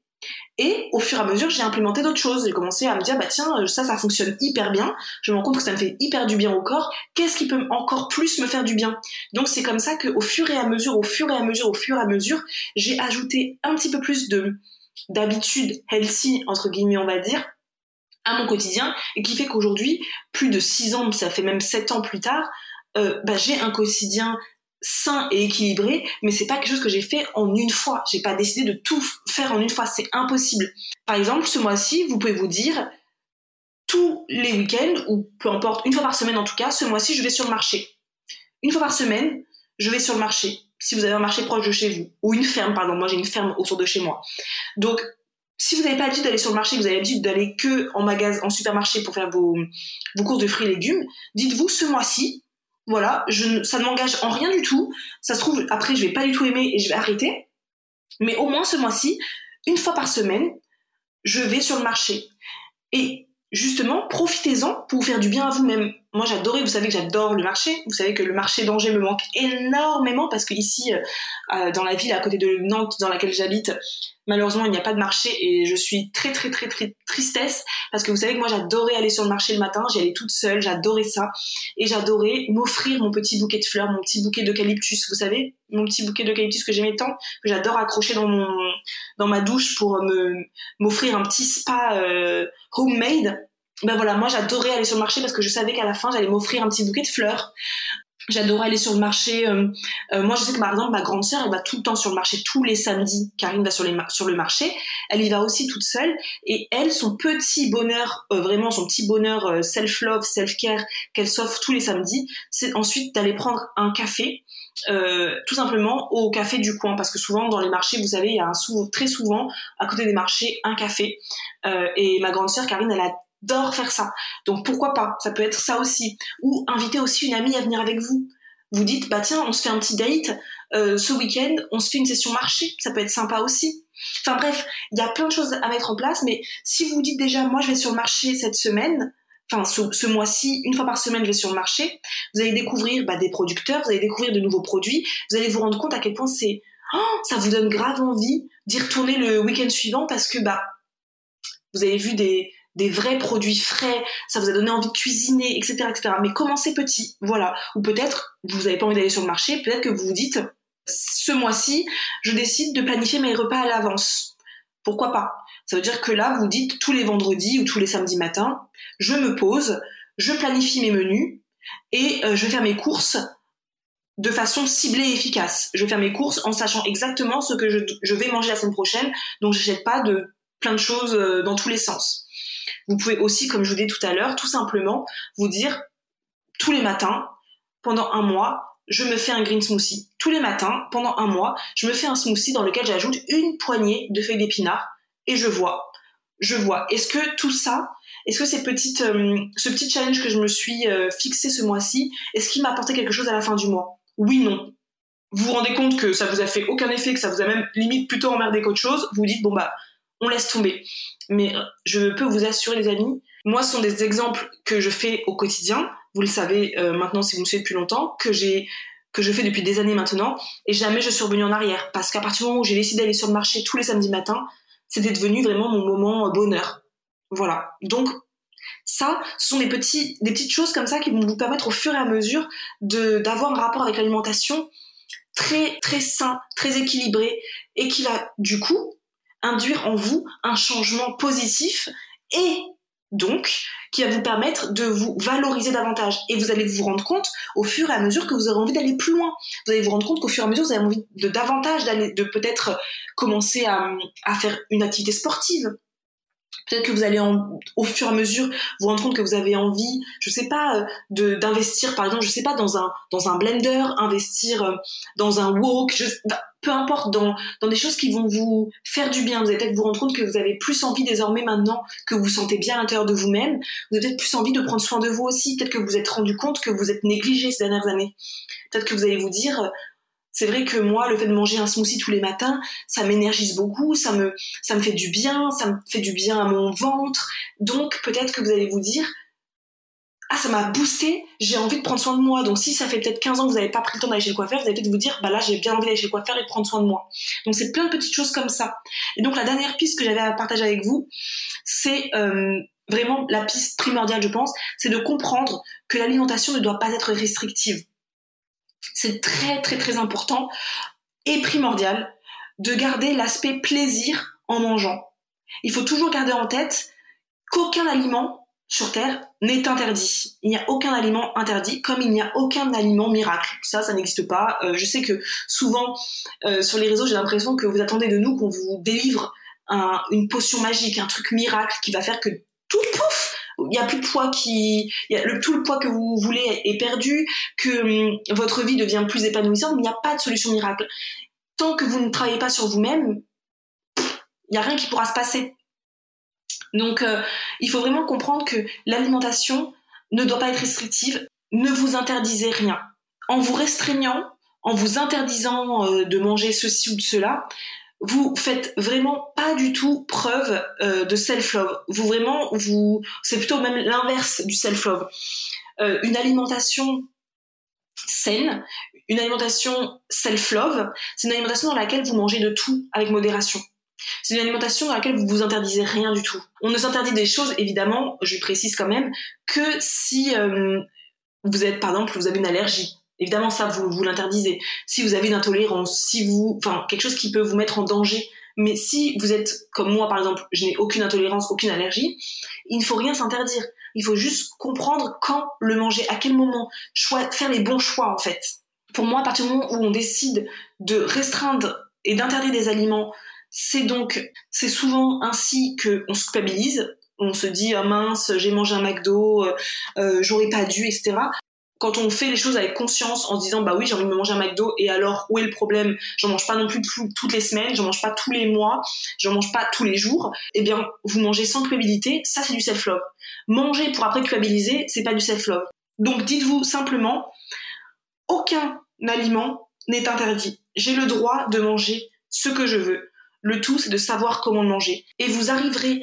Et au fur et à mesure, j'ai implémenté d'autres choses. J'ai commencé à me dire, bah tiens, ça, ça fonctionne hyper bien. Je me rends compte que ça me fait hyper du bien au corps. Qu'est-ce qui peut encore plus me faire du bien? Donc c'est comme ça qu'au fur et à mesure, au fur et à mesure, au fur et à mesure, j'ai ajouté un petit peu plus de d'habitude healthy, entre guillemets, on va dire, à mon quotidien, et qui fait qu'aujourd'hui, plus de 6 ans, ça fait même 7 ans plus tard, euh, bah, j'ai un quotidien sain et équilibré, mais c'est pas quelque chose que j'ai fait en une fois. J'ai pas décidé de tout faire en une fois, c'est impossible. Par exemple, ce mois-ci, vous pouvez vous dire, tous les week-ends, ou peu importe, une fois par semaine en tout cas, ce mois-ci, je vais sur le marché. Une fois par semaine, je vais sur le marché si vous avez un marché proche de chez vous, ou une ferme, pardon, moi j'ai une ferme autour de chez moi. Donc, si vous n'avez pas l'habitude d'aller sur le marché, vous avez l'habitude d'aller que en magasin, en supermarché pour faire vos, courses de fruits et légumes, dites-vous ce mois-ci, voilà, ça ne m'engage en rien du tout. Ça se trouve, après, je vais pas du tout aimer et je vais arrêter. Mais au moins ce mois-ci, une fois par semaine, je vais sur le marché. Et justement, profitez-en pour vous faire du bien à vous-même. Moi j'adorais, vous savez que j'adore le marché, vous savez que le marché d'Angers me manque énormément parce que ici, euh, euh, dans la ville à côté de Nantes dans laquelle j'habite, malheureusement il n'y a pas de marché et je suis très très très très tristesse parce que vous savez que moi j'adorais aller sur le marché le matin, j'y allais toute seule, j'adorais ça. Et j'adorais m'offrir mon petit bouquet de fleurs, mon petit bouquet d'eucalyptus, vous savez, mon petit bouquet d'eucalyptus que j'aimais tant, que j'adore accrocher dans mon dans ma douche pour me m'offrir un petit spa euh, homemade ben voilà, moi j'adorais aller sur le marché parce que je savais qu'à la fin j'allais m'offrir un petit bouquet de fleurs. J'adorais aller sur le marché. Euh, euh, moi, je sais que par exemple, ma grande sœur, elle va tout le temps sur le marché tous les samedis. Karine va sur, les sur le marché. Elle y va aussi toute seule. Et elle, son petit bonheur, euh, vraiment son petit bonheur self-love, self-care qu'elle s'offre tous les samedis, c'est ensuite d'aller prendre un café. tout simplement au café du coin parce que souvent dans les marchés vous savez il y a un très souvent à côté des marchés un café et ma grande sœur Karine elle a adore faire ça. Donc pourquoi pas? Ça peut être ça aussi. Ou inviter aussi une amie à venir avec vous. Vous dites, bah tiens, on se fait un petit date euh, ce week-end, on se fait une session marché, ça peut être sympa aussi. Enfin bref, il y a plein de choses à mettre en place, mais si vous dites déjà, moi je vais sur le marché cette semaine, enfin ce, mois-ci, une fois par semaine, je vais sur le marché, vous allez découvrir bah, des producteurs, vous allez découvrir de nouveaux produits, vous allez vous rendre compte à quel point c'est, oh, ça vous donne grave envie d'y retourner le week-end suivant parce que bah vous avez vu des, des vrais produits frais, ça vous a donné envie de cuisiner, etc., etc. Mais commencez petit, voilà. Ou peut-être, vous n'avez pas envie d'aller sur le marché, peut-être que vous vous dites, ce mois-ci, je décide de planifier mes repas à l'avance. Pourquoi pas? Ça veut dire que là, vous dites tous les vendredis ou tous les samedis matins, je me pose, je planifie mes menus et euh, je vais faire mes courses de façon ciblée et efficace. Je vais faire mes courses en sachant exactement ce que je, vais manger la semaine prochaine, donc je jette pas de plein de choses euh, dans tous les sens. Vous pouvez aussi, comme je vous disais tout à l'heure, tout simplement vous dire tous les matins, pendant un mois, je me fais un green smoothie. Tous les matins, pendant un mois, je me fais un smoothie dans lequel j'ajoute une poignée de feuilles d'épinards et je vois. Je vois. Est-ce que tout ça, est-ce que ces petites, euh, ce petit challenge que je me suis euh, fixé ce mois-ci, est-ce qu'il m'a apporté quelque chose à la fin du mois? Oui, non. Vous vous rendez compte que ça vous a fait aucun effet, que ça vous a même limite plutôt emmerdé qu'autre chose, vous dites bon bah on laisse tomber. Mais euh, je peux vous assurer, les amis, moi, ce sont des exemples que je fais au quotidien. Vous le savez euh, maintenant si vous me suivez depuis longtemps, que j'ai que je fais depuis des années maintenant, et jamais je suis revenue en arrière. Parce qu'à partir du moment où j'ai décidé d'aller sur le marché tous les samedis matins, c'était devenu vraiment mon moment bonheur. Voilà. Donc, ça, ce sont des, petits, des petites choses comme ça qui vont vous permettre au fur et à mesure d'avoir un rapport avec l'alimentation très très sain, très équilibré, et qui va du coup induire en vous un changement positif et donc qui va vous permettre de vous valoriser davantage. Et vous allez vous rendre compte au fur et à mesure que vous aurez envie d'aller plus loin. Vous allez vous rendre compte qu'au fur et à mesure, vous avez envie de davantage d'aller, de peut-être commencer à, à faire une activité sportive, Peut-être que vous allez au fur et à mesure vous rendre compte que vous avez envie, je sais pas, euh, de d'investir par exemple, je sais pas dans un dans un blender, investir euh, dans un wok, bah, peu importe dans dans des choses qui vont vous faire du bien. Vous allez peut-être vous rendre compte que vous avez plus envie désormais maintenant que vous vous sentez bien à l'intérieur de vous-même. Vous avez peut-être plus envie de prendre soin de vous aussi. Peut-être que vous vous êtes rendu compte que vous êtes négligé ces dernières années. Peut-être que vous allez vous dire c'est vrai que moi, le fait de manger un smoothie tous les matins, ça m'énergise beaucoup, ça me, fait du bien, ça me fait du bien à mon ventre. Donc peut-être que vous allez vous dire, ah ça m'a boosté, j'ai envie de prendre soin de moi. Donc si ça fait peut-être 15 ans que vous n'avez pas pris le temps d'aller chez le coiffeur, vous allez peut-être vous dire, bah là j'ai bien envie d'aller chez le coiffeur et de prendre soin de moi. Donc c'est plein de petites choses comme ça. Et donc la dernière piste que j'avais à partager avec vous, c'est euh, vraiment la piste primordiale je pense, c'est de comprendre que l'alimentation ne doit pas être restrictive. C'est très très très important et primordial de garder l'aspect plaisir en mangeant. Il faut toujours garder en tête qu'aucun aliment sur Terre n'est interdit. Il n'y a aucun aliment interdit, comme il n'y a aucun aliment miracle. Ça, ça n'existe pas. Euh, je sais que souvent, euh, sur les réseaux, j'ai l'impression que vous attendez de nous qu'on vous délivre une potion magique, un truc miracle qui va faire que tout pouf il y a plus de poids qui, tout le poids que vous voulez est perdu, que hum, votre vie devient plus épanouissante, mais il n'y a pas de solution miracle. Tant que vous ne travaillez pas sur vous-même, il n'y a rien qui pourra se passer. Donc, euh, il faut vraiment comprendre que l'alimentation ne doit pas être restrictive. Ne vous interdisez rien. En vous restreignant, en vous interdisant euh, de manger ceci ou cela, vous faites vraiment pas du tout preuve euh, de self-love. Vous vraiment, vous, c'est plutôt même l'inverse du self-love. euh, une alimentation saine, une alimentation self-love, c'est une alimentation dans laquelle vous mangez de tout avec modération. C'est une alimentation dans laquelle vous vous interdisez rien du tout. On ne s'interdit des choses, évidemment, je précise quand même, que si euh, vous êtes, par exemple, vous avez une allergie. Évidemment, ça, vous, vous l'interdisez. Si vous avez une intolérance, si vous, enfin, quelque chose qui peut vous mettre en danger. Mais si vous êtes comme moi, par exemple, je n'ai aucune intolérance, aucune allergie, il ne faut rien s'interdire. Il faut juste comprendre quand le manger, à quel moment, choix, faire les bons choix, en fait. Pour moi, à partir du moment où on décide de restreindre et d'interdire des aliments, c'est donc, c'est souvent ainsi qu'on se culpabilise. On se dit, ah mince, j'ai mangé un McDo, euh, euh, j'aurais pas dû, etc quand on fait les choses avec conscience en se disant bah oui j'ai envie de me manger un McDo et alors où est le problème? J'en mange pas non plus toutes les semaines j'en mange pas tous les mois j'en mange pas tous les jours. Eh bien vous mangez sans culpabilité ça c'est du self love manger pour après culpabiliser c'est pas du self love donc dites-vous simplement aucun aliment n'est interdit. J'ai le droit de manger ce que je veux. Le tout c'est de savoir comment le manger. Et vous arriverez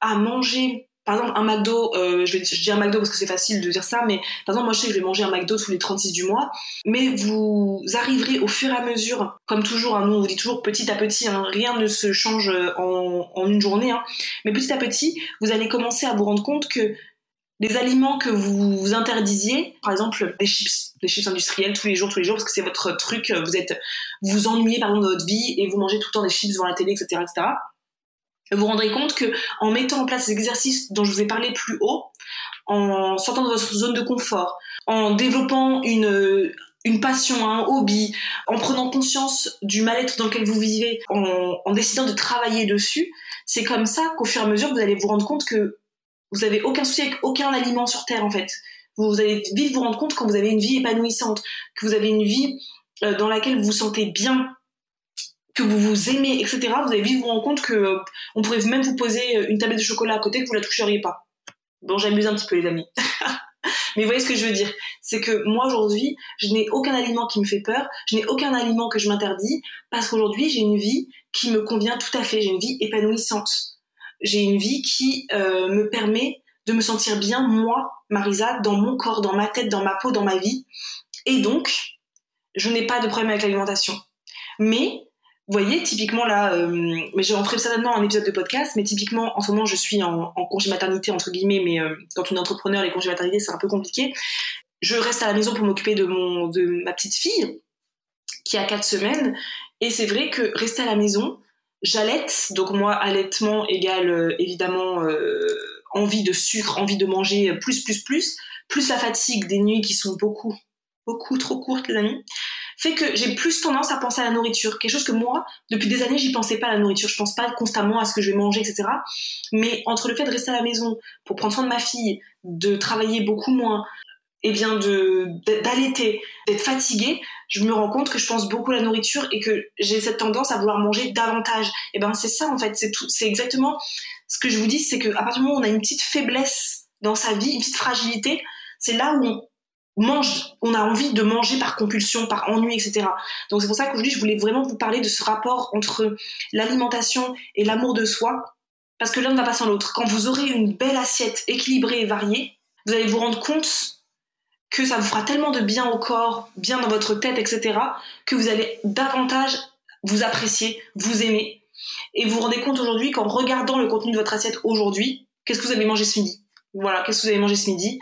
à manger par exemple, un McDo, euh, je, dis un McDo parce que c'est facile de dire ça, mais par exemple, moi je sais que je vais manger un McDo tous les 36 du mois, mais vous arriverez au fur et à mesure, comme toujours, hein, nous on vous dit toujours petit à petit, hein, rien ne se change en, en une journée, hein, mais petit à petit, vous allez commencer à vous rendre compte que les aliments que vous interdisiez, par exemple des chips, des chips industriels tous les jours, tous les jours, parce que c'est votre truc, vous êtes, vous ennuyez par exemple de votre vie et vous mangez tout le temps des chips devant la télé, etc., etc vous vous rendrez compte que en mettant en place ces exercices dont je vous ai parlé plus haut, en sortant de votre zone de confort, en développant une une passion, un hobby, en prenant conscience du mal-être dans lequel vous vivez, en, en décidant de travailler dessus, c'est comme ça qu'au fur et à mesure vous allez vous rendre compte que vous avez aucun souci avec aucun aliment sur terre en fait. Vous allez vite vous rendre compte quand vous avez une vie épanouissante, que vous avez une vie euh, dans laquelle vous vous sentez bien, que vous vous aimez, etc., vous allez vite vous rendre compte que euh, on pourrait même vous poser euh, une tablette de chocolat à côté que vous la toucheriez pas. Bon, j'amuse un petit peu les amis. *laughs* Mais vous voyez ce que je veux dire C'est que moi aujourd'hui, je n'ai aucun aliment qui me fait peur, je n'ai aucun aliment que je m'interdis, parce qu'aujourd'hui j'ai une vie qui me convient tout à fait, j'ai une vie épanouissante. J'ai une vie qui euh, me permet de me sentir bien, moi, Marisa, dans mon corps, dans ma tête, dans ma peau, dans ma vie. Et donc, je n'ai pas de problème avec l'alimentation. Mais vous voyez, typiquement là, euh, mais je ferai certainement un épisode de podcast, mais typiquement en ce moment je suis en, congé maternité entre guillemets, mais euh, quand on est entrepreneur, les congés maternité c'est un peu compliqué. Je reste à la maison pour m'occuper de mon de ma petite fille qui a quatre semaines, et c'est vrai que rester à la maison, j'allaite, donc moi allaitement égale euh, évidemment euh, envie de sucre, envie de manger plus plus plus, plus la fatigue des nuits qui sont beaucoup beaucoup trop courtes les amis fait que j'ai plus tendance à penser à la nourriture. Quelque chose que moi, depuis des années, j'y pensais pas à la nourriture. Je pense pas constamment à ce que je vais manger, etc. Mais entre le fait de rester à la maison pour prendre soin de ma fille, de travailler beaucoup moins, et bien de d'allaiter, d'être fatiguée, je me rends compte que je pense beaucoup à la nourriture et que j'ai cette tendance à vouloir manger davantage. Et ben c'est ça en fait, c'est tout, c'est exactement ce que je vous dis, c'est que à partir du moment où on a une petite faiblesse dans sa vie, une petite fragilité, c'est là où on, on a envie de manger par compulsion, par ennui, etc. Donc c'est pour ça qu'aujourd'hui je voulais vraiment vous parler de ce rapport entre l'alimentation et l'amour de soi, parce que l'un ne va pas sans l'autre. Quand vous aurez une belle assiette équilibrée et variée, vous allez vous rendre compte que ça vous fera tellement de bien au corps, bien dans votre tête, etc., que vous allez davantage vous apprécier, vous aimer. Et vous vous rendez compte aujourd'hui qu'en regardant le contenu de votre assiette aujourd'hui, qu'est-ce que vous avez mangé ce midi? Voilà, qu'est-ce que vous avez mangé ce midi?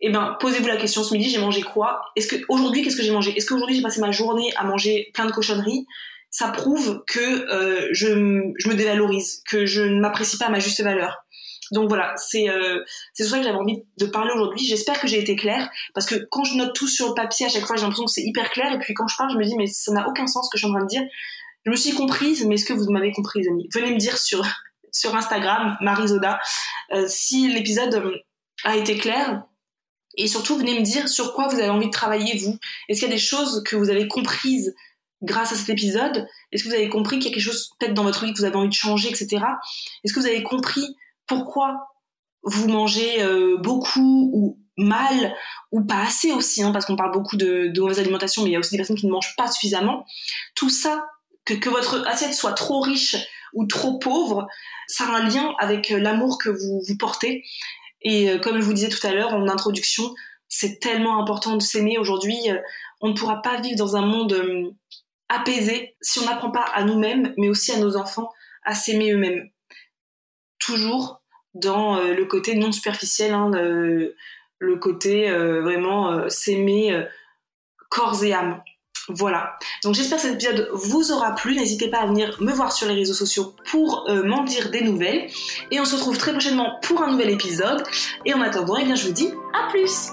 Eh ben posez-vous la question ce midi j'ai mangé quoi? Est-ce que aujourd'hui qu'est-ce que j'ai mangé? Est-ce qu'aujourd'hui j'ai passé ma journée à manger plein de cochonneries? Ça prouve que euh, je, je, me dévalorise, que je ne m'apprécie pas à ma juste valeur. Donc voilà, c'est euh, c'est ça que j'avais envie de parler aujourd'hui. J'espère que j'ai été claire parce que quand je note tout sur le papier à chaque fois j'ai l'impression que c'est hyper clair et puis quand je parle je me dis mais ça n'a aucun sens ce que je suis en train de dire. Je me suis comprise, mais est-ce que vous m'avez compris les amis? Venez me dire sur *laughs* sur Instagram, Marisoda, euh, si l'épisode euh, a été clair et surtout, venez me dire sur quoi vous avez envie de travailler, vous. Est-ce qu'il y a des choses que vous avez comprises grâce à cet épisode? Est-ce que vous avez compris qu'il y a quelque chose peut-être dans votre vie que vous avez envie de changer, etc. Est-ce que vous avez compris pourquoi vous mangez euh, beaucoup ou mal ou pas assez aussi, hein, parce qu'on parle beaucoup de, mauvaise alimentation, mais il y a aussi des personnes qui ne mangent pas suffisamment. Tout ça, que, que votre assiette soit trop riche ou trop pauvre, ça a un lien avec l'amour que vous, vous portez et euh, comme je vous disais tout à l'heure en introduction, C'est tellement important de s'aimer aujourd'hui. On ne pourra pas vivre dans un monde apaisé si on n'apprend pas à nous-mêmes, mais aussi à nos enfants, à s'aimer eux-mêmes. Toujours dans le côté non superficiel, hein, le côté vraiment s'aimer corps et âme. Voilà. Donc j'espère que cet épisode vous aura plu. N'hésitez pas à venir me voir sur les réseaux sociaux pour euh, m'en dire des nouvelles. Et on se retrouve très prochainement pour un nouvel épisode. Et en attendant, eh bien, je vous dis à plus